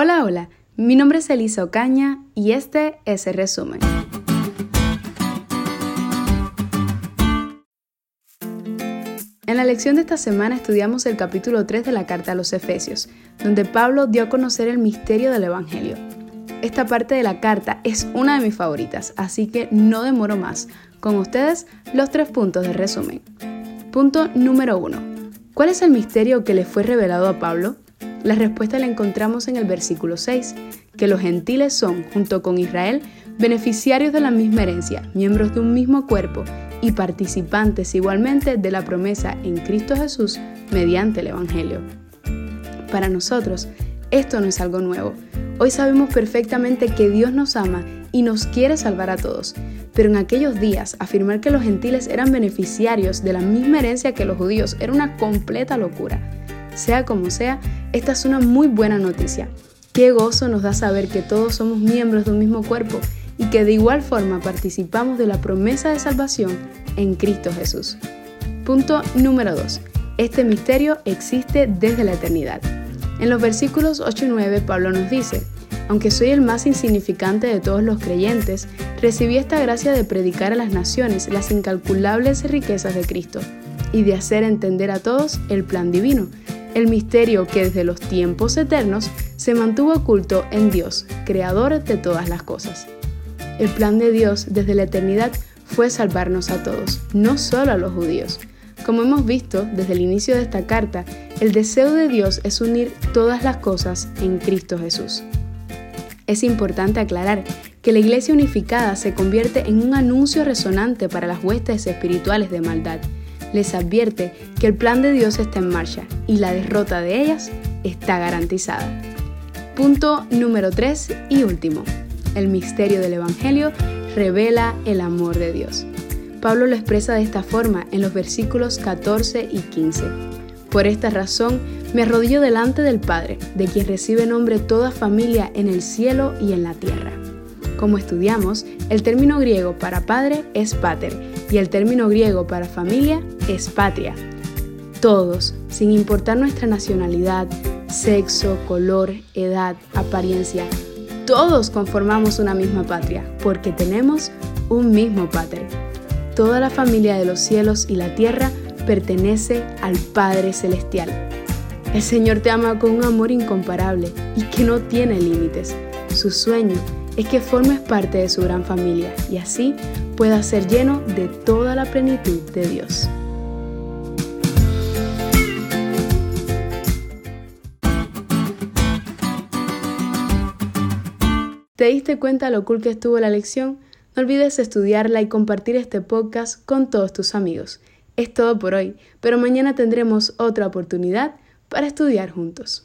Hola, hola, mi nombre es Elisa Ocaña y este es el resumen. En la lección de esta semana estudiamos el capítulo 3 de la carta a los Efesios, donde Pablo dio a conocer el misterio del Evangelio. Esta parte de la carta es una de mis favoritas, así que no demoro más. Con ustedes, los tres puntos de resumen. Punto número 1. ¿Cuál es el misterio que le fue revelado a Pablo? La respuesta la encontramos en el versículo 6, que los gentiles son, junto con Israel, beneficiarios de la misma herencia, miembros de un mismo cuerpo y participantes igualmente de la promesa en Cristo Jesús mediante el Evangelio. Para nosotros, esto no es algo nuevo. Hoy sabemos perfectamente que Dios nos ama y nos quiere salvar a todos, pero en aquellos días afirmar que los gentiles eran beneficiarios de la misma herencia que los judíos era una completa locura. Sea como sea, esta es una muy buena noticia. Qué gozo nos da saber que todos somos miembros de un mismo cuerpo y que de igual forma participamos de la promesa de salvación en Cristo Jesús. Punto número 2. Este misterio existe desde la eternidad. En los versículos 8 y 9 Pablo nos dice, aunque soy el más insignificante de todos los creyentes, recibí esta gracia de predicar a las naciones las incalculables riquezas de Cristo y de hacer entender a todos el plan divino el misterio que desde los tiempos eternos se mantuvo oculto en Dios, creador de todas las cosas. El plan de Dios desde la eternidad fue salvarnos a todos, no solo a los judíos. Como hemos visto desde el inicio de esta carta, el deseo de Dios es unir todas las cosas en Cristo Jesús. Es importante aclarar que la Iglesia unificada se convierte en un anuncio resonante para las huestes espirituales de maldad les advierte que el plan de Dios está en marcha y la derrota de ellas está garantizada. Punto número 3 y último. El misterio del Evangelio revela el amor de Dios. Pablo lo expresa de esta forma en los versículos 14 y 15. Por esta razón me arrodillo delante del Padre, de quien recibe nombre toda familia en el cielo y en la tierra. Como estudiamos, el término griego para padre es pater y el término griego para familia es patria. Todos, sin importar nuestra nacionalidad, sexo, color, edad, apariencia, todos conformamos una misma patria, porque tenemos un mismo pater. Toda la familia de los cielos y la tierra pertenece al Padre Celestial. El Señor te ama con un amor incomparable y que no tiene límites. Su sueño es que formes parte de su gran familia y así puedas ser lleno de toda la plenitud de Dios. ¿Te diste cuenta lo cool que estuvo la lección? No olvides estudiarla y compartir este podcast con todos tus amigos. Es todo por hoy, pero mañana tendremos otra oportunidad para estudiar juntos.